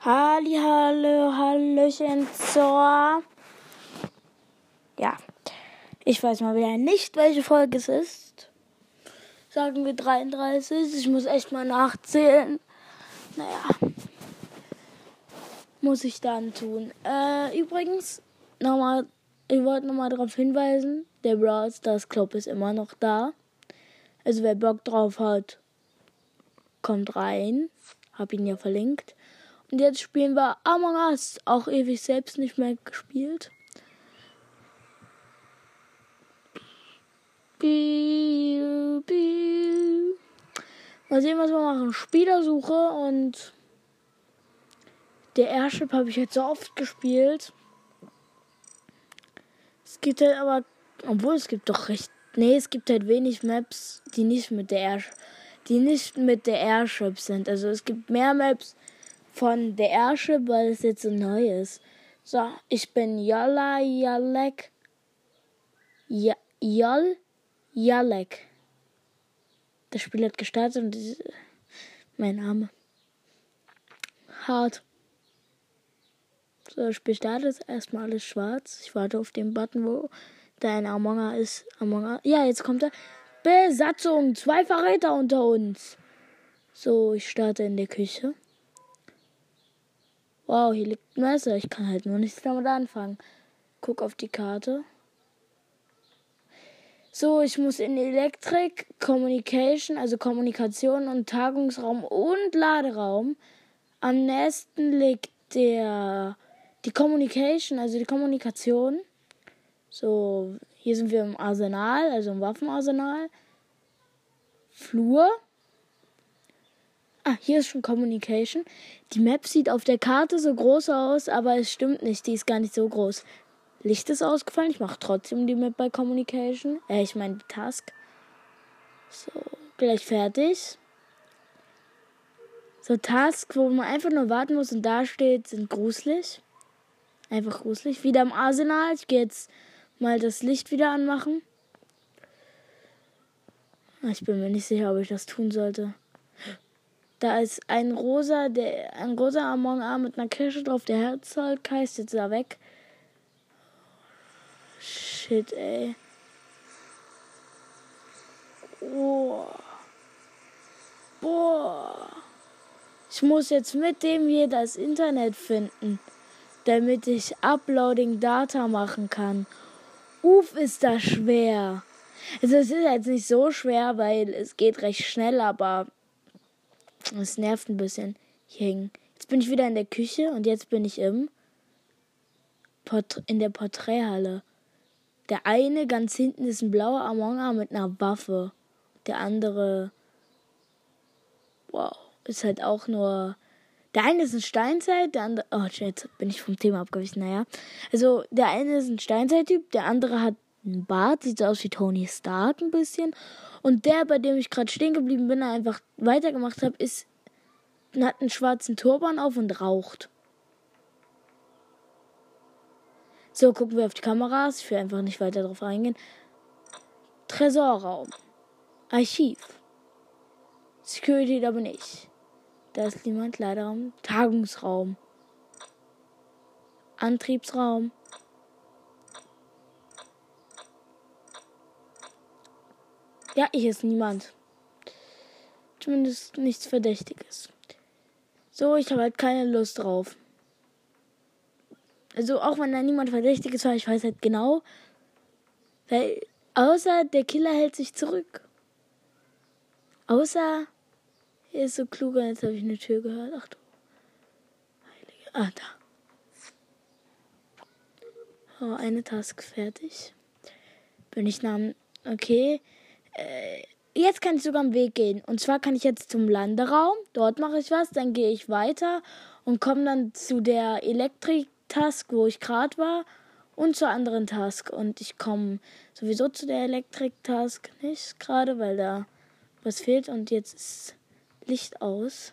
Halli, hallo, hallöchen zur. Ja, ich weiß mal wieder nicht, welche Folge es ist. Sagen wir 33. Ich muss echt mal nachzählen. Naja, muss ich dann tun. Äh, übrigens, nochmal, ich wollte nochmal darauf hinweisen, der Brawl Stars Club ist immer noch da. Also wer Bock drauf hat, kommt rein. Hab ihn ja verlinkt. Und jetzt spielen wir Among Us. Auch ewig selbst nicht mehr gespielt. Biu, biu. Mal sehen, was wir machen. Spielersuche und der Airship habe ich jetzt so oft gespielt. Es gibt halt aber, obwohl es gibt doch recht, nee, es gibt halt wenig Maps, die nicht mit der Airship, die nicht mit der Airship sind. Also es gibt mehr Maps, von der Airship, weil es jetzt so neu ist. So, ich bin Yalla Yalek. Ja, Yal Yalek. Das Spiel hat gestartet und ist mein Name. Hart. So, das Spiel startet. Erstmal alles schwarz. Ich warte auf den Button, wo dein Among Us ist. Among Us. Ja, jetzt kommt er. Besatzung. Zwei Verräter unter uns. So, ich starte in der Küche. Wow, hier liegt ein Messer. Ich kann halt nur nichts damit anfangen. Guck auf die Karte. So, ich muss in Elektrik, Communication, also Kommunikation und Tagungsraum und Laderaum. Am nächsten liegt der die Communication, also die Kommunikation. So, hier sind wir im Arsenal, also im Waffenarsenal. Flur. Ah, hier ist schon Communication. Die Map sieht auf der Karte so groß aus, aber es stimmt nicht. Die ist gar nicht so groß. Licht ist ausgefallen. Ich mache trotzdem die Map bei Communication. Äh, ich meine die Task. So, gleich fertig. So Task, wo man einfach nur warten muss und da steht, sind gruselig. Einfach gruselig. Wieder im Arsenal. Ich gehe jetzt mal das Licht wieder anmachen. Ah, ich bin mir nicht sicher, ob ich das tun sollte. Da ist ein rosa, der, ein rosa Among Us mit einer Kirsche drauf, der Herzog heißt jetzt da weg. Shit, ey. Oh. Boah. Ich muss jetzt mit dem hier das Internet finden, damit ich Uploading Data machen kann. Uff, ist das schwer. Also es ist jetzt nicht so schwer, weil es geht recht schnell, aber es nervt ein bisschen. Hier hängen. Jetzt bin ich wieder in der Küche und jetzt bin ich im Port in der Porträthalle. Der eine ganz hinten ist ein blauer Amonga mit einer Waffe. Der andere, wow, ist halt auch nur. Der eine ist ein Steinzeit, der andere. Oh, jetzt bin ich vom Thema abgewichen. Naja. Also, der eine ist ein Steinzeit-Typ, der andere hat Bart, sieht so aus wie Tony Stark ein bisschen. Und der, bei dem ich gerade stehen geblieben bin, einfach weitergemacht habe, ist hat einen schwarzen Turban auf und raucht. So, gucken wir auf die Kameras. Ich will einfach nicht weiter darauf eingehen. Tresorraum. Archiv. Security aber nicht. Da ist niemand leider im Tagungsraum. Antriebsraum. Ja, hier ist niemand. Zumindest nichts Verdächtiges. So, ich habe halt keine Lust drauf. Also auch wenn da niemand Verdächtiges war, ich weiß halt genau. Weil, außer der Killer hält sich zurück. Außer er ist so klug jetzt habe ich eine Tür gehört. Ach du. Heilige. Ah, da. Oh, eine Task fertig. Bin ich nach. Okay. Äh, jetzt kann ich sogar am Weg gehen. Und zwar kann ich jetzt zum Landeraum. Dort mache ich was. Dann gehe ich weiter und komme dann zu der Elektrik-Task, wo ich gerade war. Und zur anderen Task. Und ich komme sowieso zu der Elektrik-Task nicht gerade, weil da was fehlt. Und jetzt ist Licht aus.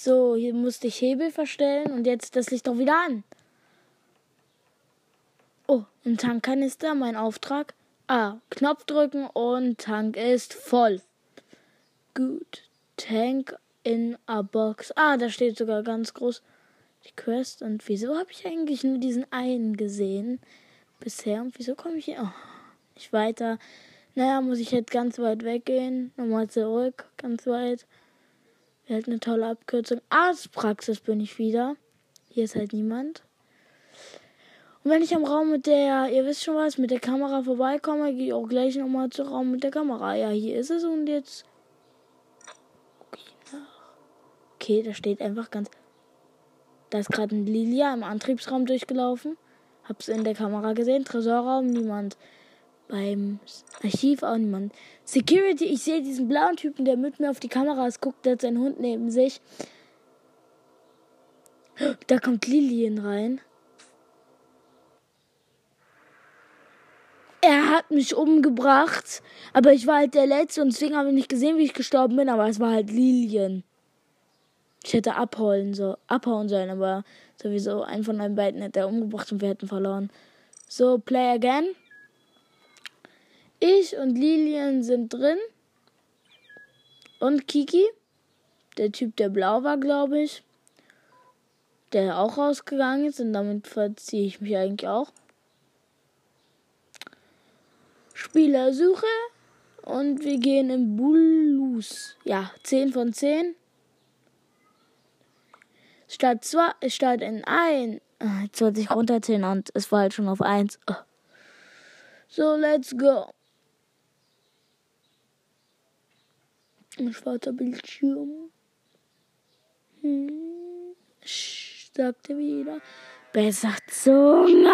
So, hier musste ich Hebel verstellen und jetzt das Licht doch wieder an. Oh, ein Tankkanister, mein Auftrag. Ah, Knopf drücken und Tank ist voll. Gut. Tank in a box. Ah, da steht sogar ganz groß die Quest. Und wieso habe ich eigentlich nur diesen einen gesehen bisher? Und wieso komme ich hier oh, nicht weiter? Naja, muss ich jetzt ganz weit weggehen. Nochmal zurück, ganz weit. Wäre halt eine tolle Abkürzung. Arztpraxis bin ich wieder. Hier ist halt niemand. Und wenn ich am Raum mit der, ihr wisst schon was, mit der Kamera vorbeikomme, gehe ich auch gleich nochmal zum Raum mit der Kamera. Ja, hier ist es und jetzt. Okay, da steht einfach ganz. Da ist gerade ein Lilia im Antriebsraum durchgelaufen. Hab's in der Kamera gesehen. Tresorraum, niemand. Beim Archiv auch niemand. Security, ich sehe diesen blauen Typen, der mit mir auf die Kameras guckt, der hat seinen Hund neben sich. Da kommt Lilien rein. Er hat mich umgebracht, aber ich war halt der Letzte und deswegen habe ich nicht gesehen, wie ich gestorben bin, aber es war halt Lilien. Ich hätte abhauen, so, abhauen sollen, aber sowieso einen von den beiden hätte er umgebracht und wir hätten verloren. So, play again. Ich und Lilien sind drin. Und Kiki. Der Typ, der blau war, glaube ich. Der auch rausgegangen ist und damit verziehe ich mich eigentlich auch. Spielersuche und wir gehen in Bulus. Ja, 10 von 10. Statt, zwei, statt in ein. Ah, jetzt wollte ich runterzählen und es war halt schon auf 1. So, let's go. Ein schwarzer Bildschirm. Hm. Sagte wieder. Besser Zunge.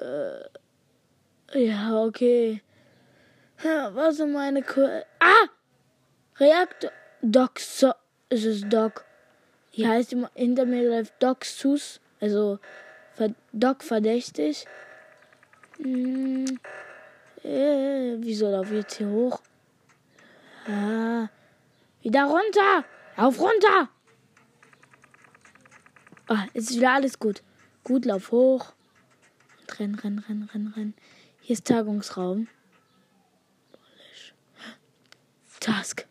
Äh, ja, okay. Ja, was sind meine Qu Ah! Reaktor. Doc so ist es Doc. Hier heißt immer hinter mir läuft Doc Sus. Also Doc verdächtig. Hm. Äh, wieso laufe ich jetzt hier hoch? Ah. Wieder runter! Lauf runter! Ah, ist wieder alles gut. Gut, lauf hoch. Renn, renn, renn, renn, renn. Hier ist Tagungsraum. Task.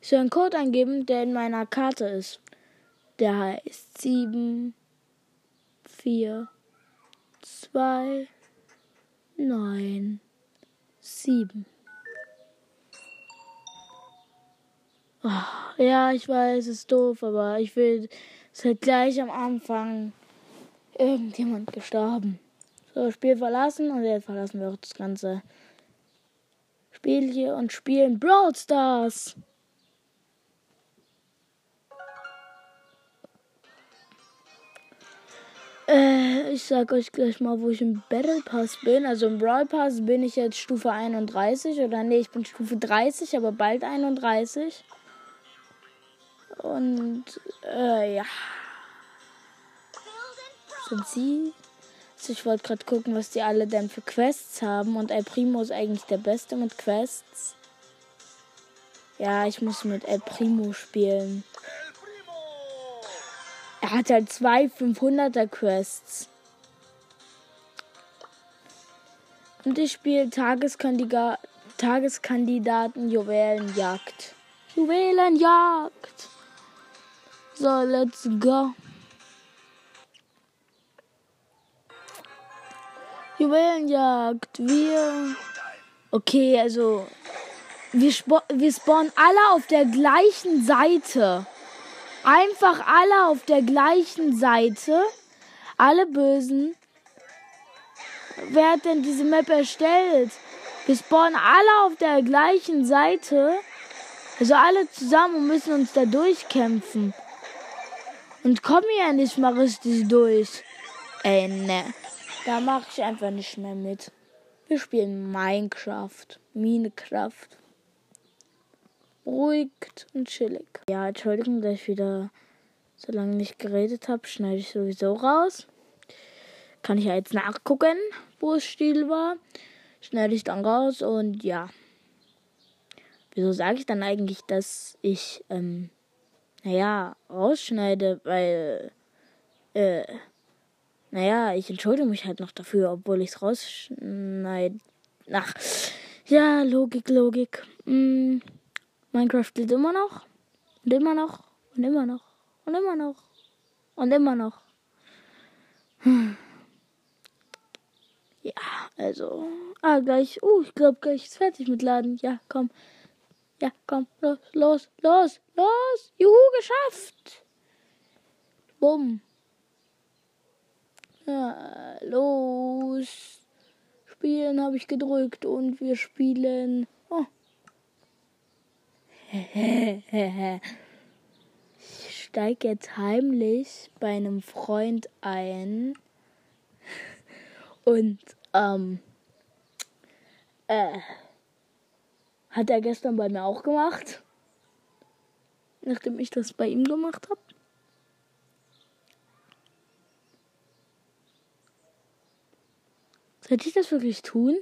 Ich soll einen Code eingeben, der in meiner Karte ist. Der heißt 7, 4, 2, 9, 7. Oh, ja, ich weiß, es ist doof, aber ich will, es halt gleich am Anfang irgendjemand gestorben. So, Spiel verlassen und jetzt verlassen wir auch das ganze Spiel hier und spielen Brawl Stars. Äh, ich sag euch gleich mal, wo ich im Battle Pass bin. Also im Brawl Pass bin ich jetzt Stufe 31 oder nee, ich bin Stufe 30, aber bald 31. Und äh, ja. Sind sie also ich wollte gerade gucken, was die alle denn für Quests haben. Und El Primo ist eigentlich der Beste mit Quests. Ja, ich muss mit El Primo spielen. Er hat halt zwei 500er Quests. Und ich spiele Tageskandidaten Juwelenjagd. Juwelenjagd. So, let's go. Juwelenjagd. Wir. Okay, also. Wir, wir spawnen alle auf der gleichen Seite. Einfach alle auf der gleichen Seite. Alle Bösen. Wer hat denn diese Map erstellt? Wir spawnen alle auf der gleichen Seite. Also alle zusammen und müssen uns da durchkämpfen. Und kommen ja nicht mal richtig durch. Ey, ne. Da mache ich einfach nicht mehr mit. Wir spielen Minecraft. Minecraft. Ruhigt und chillig. Ja, Entschuldigung, dass ich wieder so lange nicht geredet habe. Schneide ich sowieso raus. Kann ich ja jetzt nachgucken, wo es still war. Schneide ich dann raus und ja. Wieso sage ich dann eigentlich, dass ich, ähm, naja, rausschneide? Weil, äh, Naja, ich entschuldige mich halt noch dafür, obwohl ich es rausschneide. Ach, ja, Logik, Logik. Hm, Minecraft lebt immer noch. Und immer noch. Und immer noch. Und immer noch. Und immer noch. Hm. Ja, also. Ah, gleich. Uh, ich glaube, gleich ist fertig mit Laden. Ja, komm. Ja, komm. Los, los, los, los. Juhu, geschafft. Bumm. Ja, los. Spielen habe ich gedrückt und wir spielen. Oh. ich steige jetzt heimlich bei einem Freund ein. Und, ähm, äh, hat er gestern bei mir auch gemacht. Nachdem ich das bei ihm gemacht habe. Sollte ich das wirklich tun?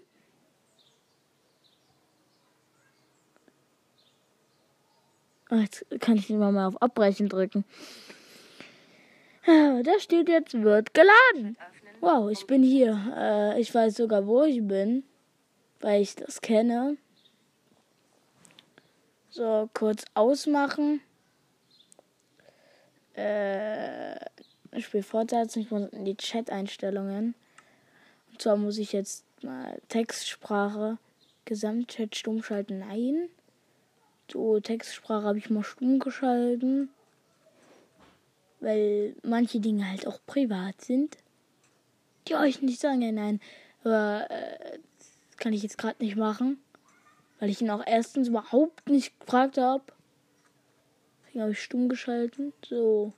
Oh, jetzt kann ich nicht mal auf Abbrechen drücken. Ja, da steht jetzt, wird geladen. Wow, ich bin hier. Äh, ich weiß sogar, wo ich bin, weil ich das kenne. So, kurz ausmachen. Äh, ich spiele fortsetzen. Ich muss in die Chat-Einstellungen. Zwar muss ich jetzt mal Textsprache, Gesamtchat stumm schalten. Nein. So, Textsprache habe ich mal stumm geschalten. Weil manche Dinge halt auch privat sind. Die euch nicht sagen, nein. Aber äh, kann ich jetzt gerade nicht machen. Weil ich ihn auch erstens überhaupt nicht gefragt habe. Deswegen habe ich stumm geschalten. So.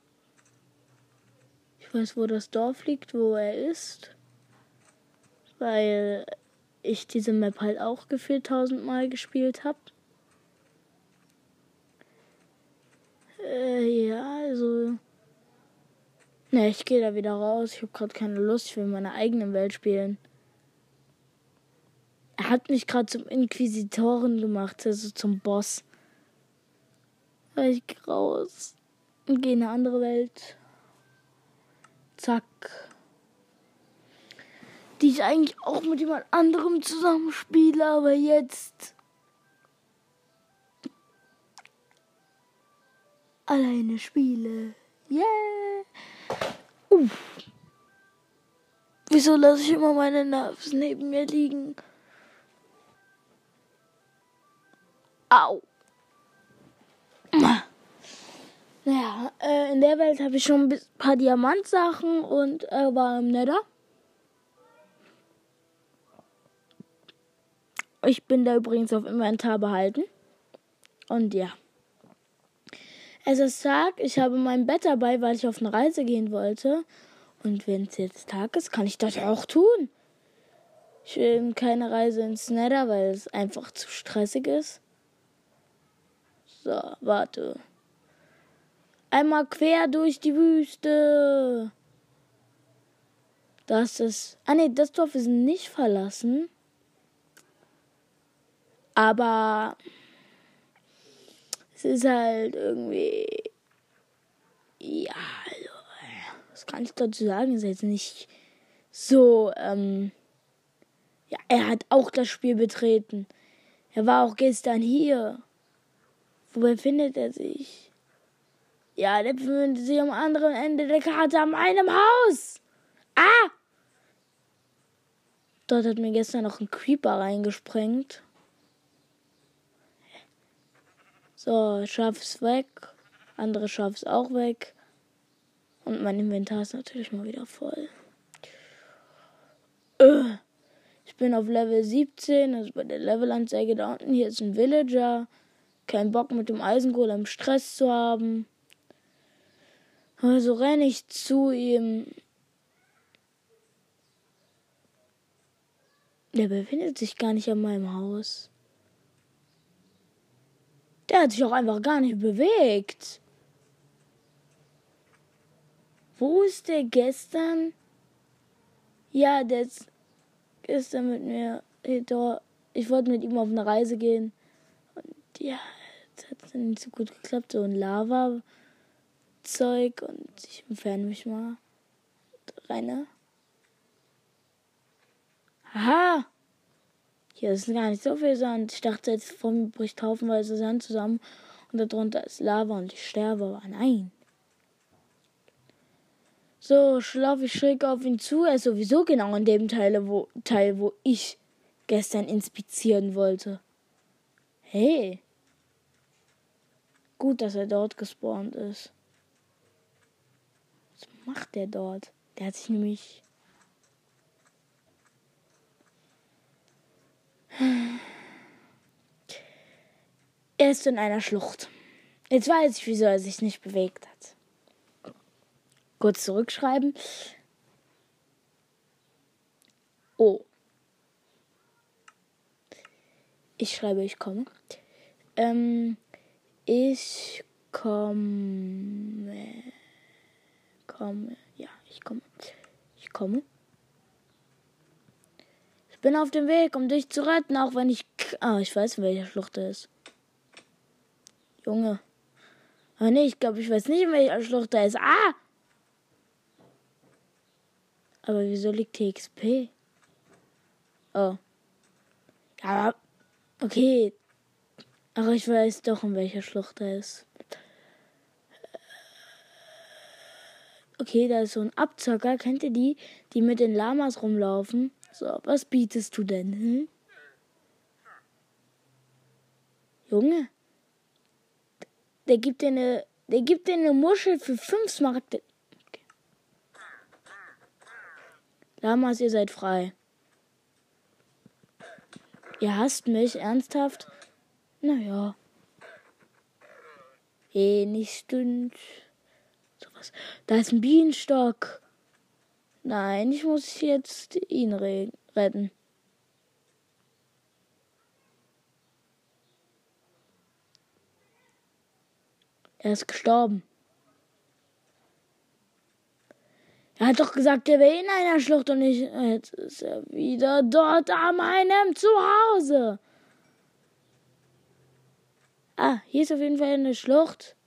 Ich weiß, wo das Dorf liegt, wo er ist weil ich diese Map halt auch gefühlt tausendmal gespielt habe. Äh, ja, also. Ne, ich gehe da wieder raus. Ich habe gerade keine Lust. Ich will meine eigene Welt spielen. Er hat mich gerade zum Inquisitoren gemacht, also zum Boss. Ich gehe raus und gehe in eine andere Welt. Zack die ich eigentlich auch mit jemand anderem zusammenspiele, aber jetzt alleine spiele. Yeah! Uff. Wieso lasse ich immer meine Nerves neben mir liegen? Au. Naja, äh, in der Welt habe ich schon ein paar Diamantsachen und äh, war im Nether. Ich bin da übrigens auf Inventar behalten. Und ja. Es ist Tag, ich habe mein Bett dabei, weil ich auf eine Reise gehen wollte. Und wenn es jetzt Tag ist, kann ich das auch tun. Ich will keine Reise ins Nether, weil es einfach zu stressig ist. So, warte. Einmal quer durch die Wüste. Das ist. Ah ne, das Dorf ist nicht verlassen. Aber es ist halt irgendwie. Ja, also, was kann ich dazu sagen? Ist jetzt nicht so. Ähm, ja, er hat auch das Spiel betreten. Er war auch gestern hier. Wo befindet er sich? Ja, der befindet sich am anderen Ende der Karte an einem Haus. Ah! Dort hat mir gestern noch ein Creeper reingesprengt. So, Schaf's weg. Andere Schaf's auch weg. Und mein Inventar ist natürlich mal wieder voll. Äh, ich bin auf Level 17, also bei der Levelanzeige da unten. Hier ist ein Villager. Kein Bock mit dem Eisengolem Stress zu haben. Also renne ich zu ihm. Der befindet sich gar nicht an meinem Haus. Der hat sich auch einfach gar nicht bewegt. Wo ist der gestern? Ja, der ist gestern mit mir. Ich wollte mit ihm auf eine Reise gehen. Und ja, das hat dann nicht so gut geklappt. So ein Lava-Zeug. Und ich entferne mich mal. Reine. Aha. Hier ist gar nicht so viel Sand. Ich dachte, jetzt vor mir bricht haufenweise Sand zusammen und darunter ist Lava und ich sterbe, aber nein. So, schlafe ich schräg auf ihn zu. Er ist sowieso genau in dem Teil, wo, Teil, wo ich gestern inspizieren wollte. Hey. Gut, dass er dort gespawnt ist. Was macht der dort? Der hat sich nämlich Er ist in einer Schlucht. Jetzt weiß ich, wieso er sich nicht bewegt hat. Kurz zurückschreiben. Oh. Ich schreibe, ich komme. Ähm, ich komme. Komme. Ja, ich komme. Ich komme. Ich bin auf dem Weg, um dich zu retten, auch wenn ich. Ah, ich weiß, in welcher Schlucht er ist. Junge. Ah, nee, ich glaube, ich weiß nicht, in welcher Schlucht er ist. Ah! Aber wieso liegt TXP? Oh. Ja, okay. Aber ich weiß doch, in welcher Schlucht er ist. Okay, da ist so ein Abzocker. Kennt ihr die, die mit den Lamas rumlaufen? So, was bietest du denn? Hm? Junge, der gibt dir eine, der gibt dir eine Muschel für fünf Smaragde. Okay. Lamas, ihr seid frei. Ihr hasst mich, ernsthaft? Naja. Eh, nicht stünd. Sowas. Da ist ein Bienenstock. Nein, ich muss jetzt ihn re retten. Er ist gestorben. Er hat doch gesagt, er wäre in einer Schlucht und ich, jetzt ist er wieder dort an meinem Zuhause. Ah, hier ist auf jeden Fall eine Schlucht.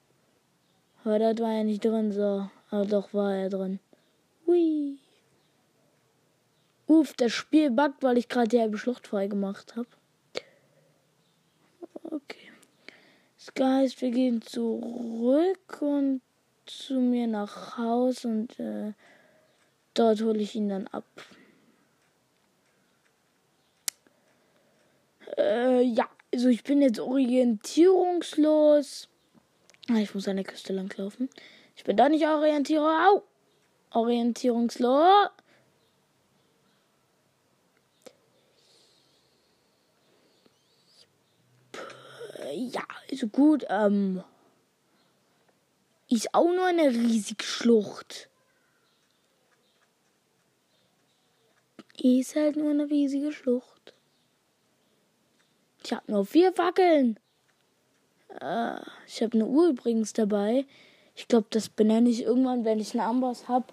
Aber dort war er nicht drin, so. Aber doch war er drin. Hui. Uff, das Spiel buggt, weil ich gerade die halbe Schlucht frei gemacht habe. Okay. Das heißt, wir gehen zurück und zu mir nach Haus und äh, dort hole ich ihn dann ab. Äh, ja, also ich bin jetzt orientierungslos. Ah, ich muss an der Küste langlaufen. Ich bin da nicht orientierungslos. Orientierungslos. Ja, also gut, ähm, ist auch nur eine riesige Schlucht. Ist halt nur eine riesige Schlucht. Ich habe nur vier Fackeln. Äh, ich habe eine Uhr übrigens dabei. Ich glaube, das benenne ich irgendwann, wenn ich einen Amboss habe,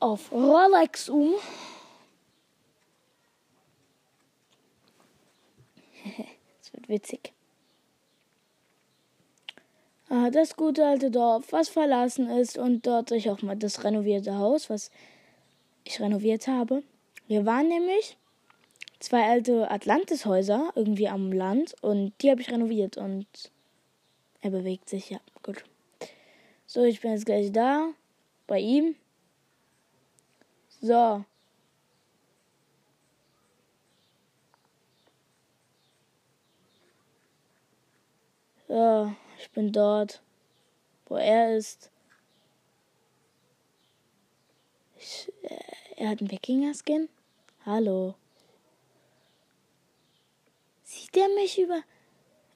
auf Rolex um. das wird witzig. Ah, das gute alte Dorf, was verlassen ist und dort ich auch mal das renovierte Haus, was ich renoviert habe. Wir waren nämlich zwei alte Atlantis-Häuser irgendwie am Land und die habe ich renoviert und er bewegt sich, ja, gut. So, ich bin jetzt gleich da, bei ihm. So. So. Ich bin dort, wo er ist. Ich, äh, er hat einen Wikinger-Skin? Hallo. Sieht er mich über?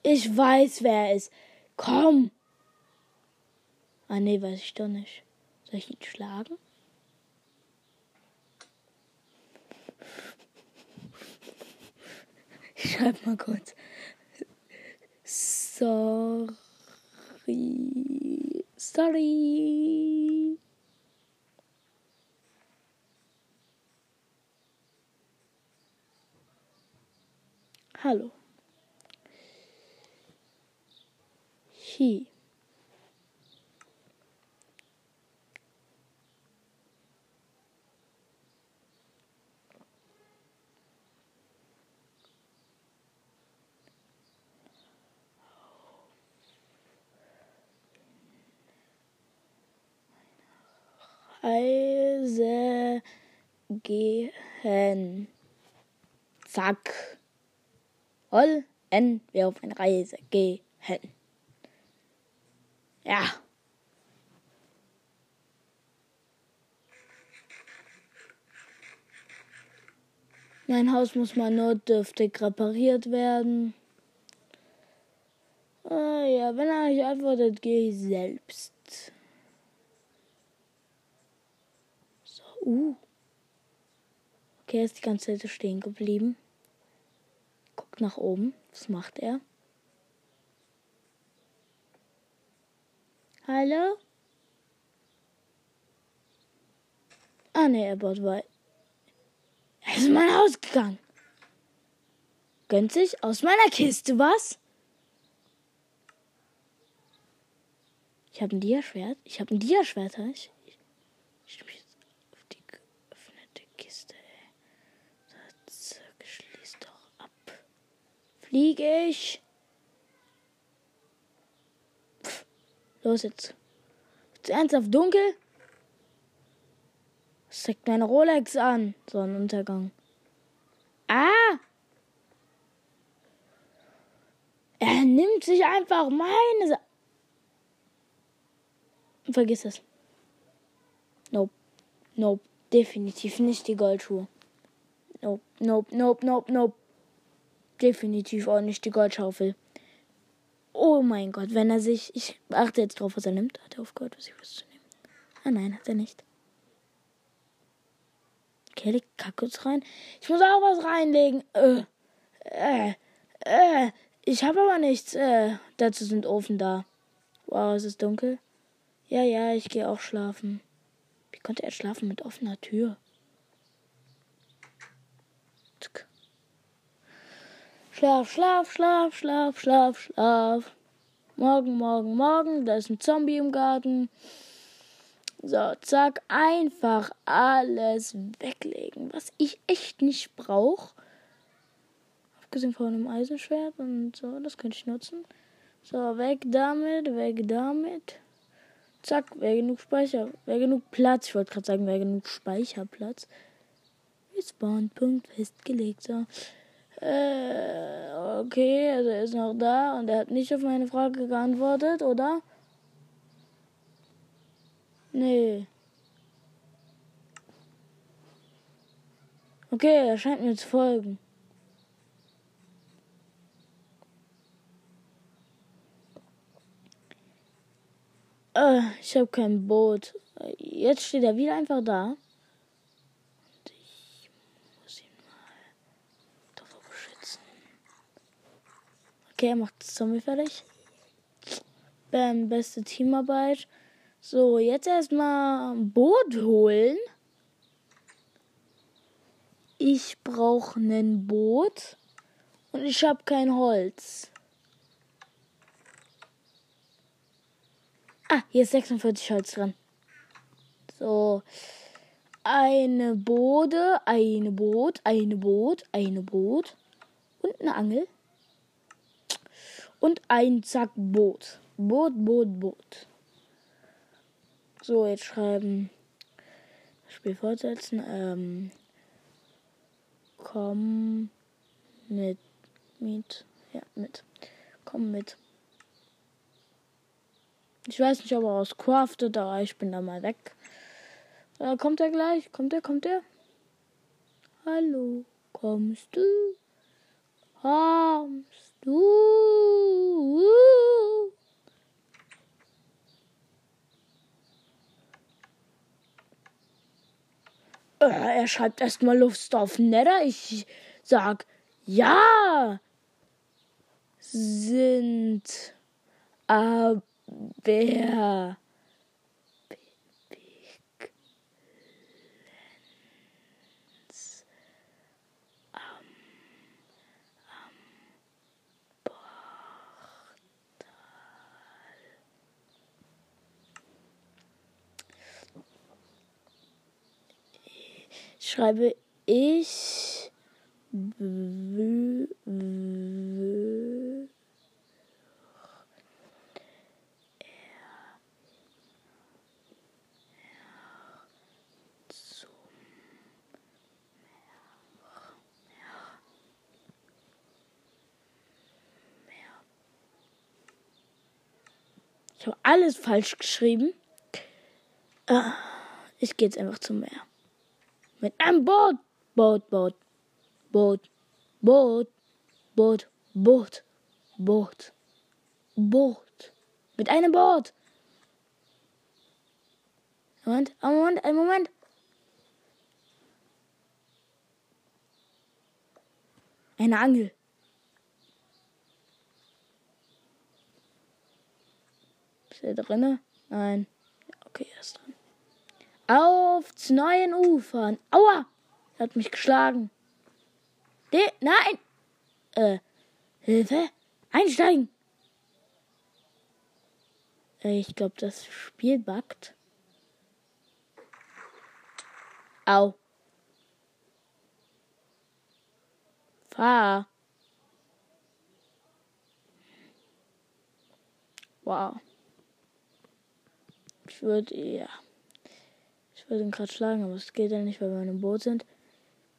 Ich weiß, wer er ist. Komm! Ah, nee, weiß ich doch nicht. Soll ich ihn schlagen? Ich schreib mal kurz. Sorry. Sorry. Sorry. Hallo. He. Reise gehen. Zack. Wollen wir auf eine Reise gehen. Ja. Mein Haus muss mal notdürftig repariert werden. Ah, ja, wenn er nicht antwortet, gehe ich selbst. So, uh. Okay, er ist die ganze Zeit stehen geblieben. Guckt nach oben. Was macht er? Hallo? Ah, ne, er baut weit. Er ist in mein Haus gegangen. Gönnt sich aus meiner Kiste was? Ich habe ein Diaschwert. Ich habe ein Diaschwert. Ich, jetzt auf die geöffnete Kiste. Zack, schließ doch ab. Fliege ich. Pff, los jetzt. Ist ernsthaft dunkel? Das zeigt meine Rolex an. Sonnenuntergang. Ah! Er nimmt sich einfach meine. Sa Vergiss es. Nope. Nope. Definitiv nicht die Goldschuhe. Nope. Nope. Nope. Nope. Nope. Definitiv auch nicht die Goldschaufel. Oh mein Gott, wenn er sich. Ich achte jetzt drauf, was er nimmt. Hat er aufgehört, was ich was zu nehmen? Ah nein, hat er nicht. Okay, legt Kaktus rein. Ich muss auch was reinlegen. Äh, äh, äh. Ich habe aber nichts. Äh, dazu sind Ofen da. Wow, es ist dunkel. Ja, ja, ich gehe auch schlafen. Wie konnte er schlafen mit offener Tür? Schlaf, schlaf, schlaf, schlaf, schlaf, schlaf. Morgen, morgen, morgen. Da ist ein Zombie im Garten. So, zack, einfach alles weglegen, was ich echt nicht brauche. Abgesehen von einem Eisenschwert und so, das könnte ich nutzen. So, weg damit, weg damit. Zack, wäre genug Speicher, wäre genug Platz. Ich wollte gerade sagen, wäre genug Speicherplatz. Respawn-Punkt festgelegt. So. Äh, okay, also er ist noch da und er hat nicht auf meine Frage geantwortet, oder? Nee. Okay, er scheint mir zu folgen. Äh, ich habe kein Boot. Jetzt steht er wieder einfach da. Und ich muss ihn mal davor beschützen. Okay, er macht Zombie fertig. Bam, beste Teamarbeit. So, jetzt erstmal ein Boot holen. Ich brauche ein Boot und ich habe kein Holz. Ah, hier ist 46 Holz dran. So. Eine Bode, eine Boot, eine Boot, eine Boot und eine Angel. Und ein Zack Boot. Boot, Boot, Boot. So, jetzt schreiben. Spiel fortsetzen. Ähm, komm mit. Mit. Ja, mit. Komm mit. Ich weiß nicht, ob er aus craftet, aber ich bin da mal weg. Äh, kommt er gleich? Kommt er? Kommt er? Hallo, kommst du? Kommst du? Äh, er schreibt erstmal Lust auf Nether. Ich sag ja. Sind aber schreibe ich Ich habe alles falsch geschrieben. Ah, ich gehe jetzt einfach zum Meer. Mit einem Boot. Boot, Boot. Boot. Boot. Boot. Boot. Boot. Boot. Mit einem Boot. Moment, ein Moment, ein Moment. Eine Angel. Ist er drinne? Nein. Okay, er ist drin. Auf zu neuen Ufern. Aua! Er hat mich geschlagen. De nein! Äh, Hilfe! Einsteigen! Äh, ich glaube, das Spiel backt. Au. Fahr. Wow. Ich würde, ja. Ich würde ihn gerade schlagen, aber es geht ja nicht, weil wir in einem Boot sind.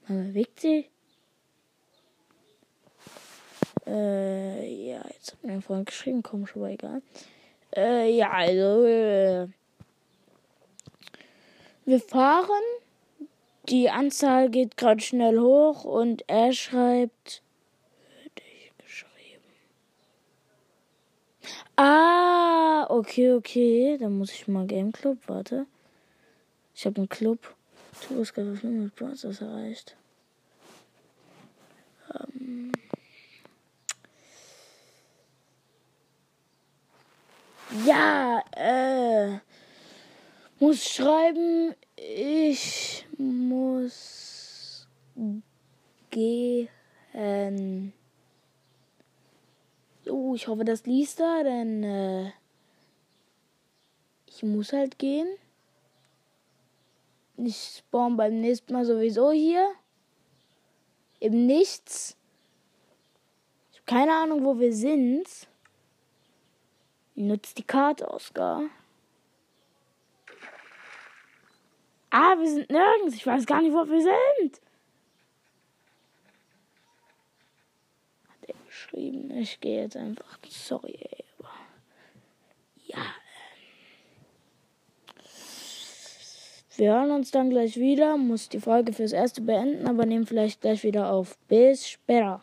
Man bewegt sich. Äh, ja, jetzt hat mir ein Freund geschrieben, komisch, aber egal. Äh, ja, also, äh, wir fahren. Die Anzahl geht gerade schnell hoch und er schreibt. Hätte ich geschrieben. Ah, okay, okay. Dann muss ich mal Game Club. Warte. Ich habe einen Club. Turboscope mit Bronzers erreicht. Ähm. Ja, äh. Muss schreiben, ich muss gehen. So, ich hoffe, das liest er, denn äh, ich muss halt gehen. Ich spawn beim nächsten Mal sowieso hier. Im Nichts. Ich habe keine Ahnung, wo wir sind. Nutzt die Karte, Oscar. Ah, wir sind nirgends. Ich weiß gar nicht, wo wir sind. Hat er geschrieben. Ich gehe jetzt einfach. Sorry, ey. Ja. Ähm. Wir hören uns dann gleich wieder. Muss die Folge fürs Erste beenden, aber nehmen vielleicht gleich wieder auf. Bis später.